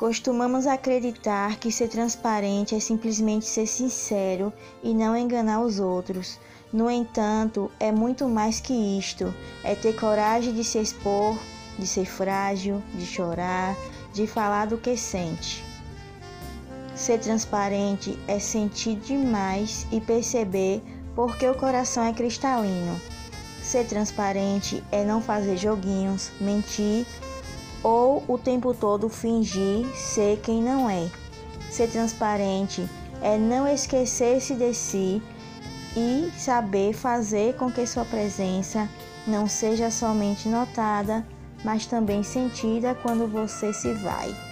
Costumamos acreditar que ser transparente é simplesmente ser sincero e não enganar os outros. No entanto, é muito mais que isto: é ter coragem de se expor, de ser frágil, de chorar, de falar do que sente. Ser transparente é sentir demais e perceber porque o coração é cristalino. Ser transparente é não fazer joguinhos, mentir ou o tempo todo fingir ser quem não é. Ser transparente é não esquecer-se de si e saber fazer com que sua presença não seja somente notada, mas também sentida quando você se vai.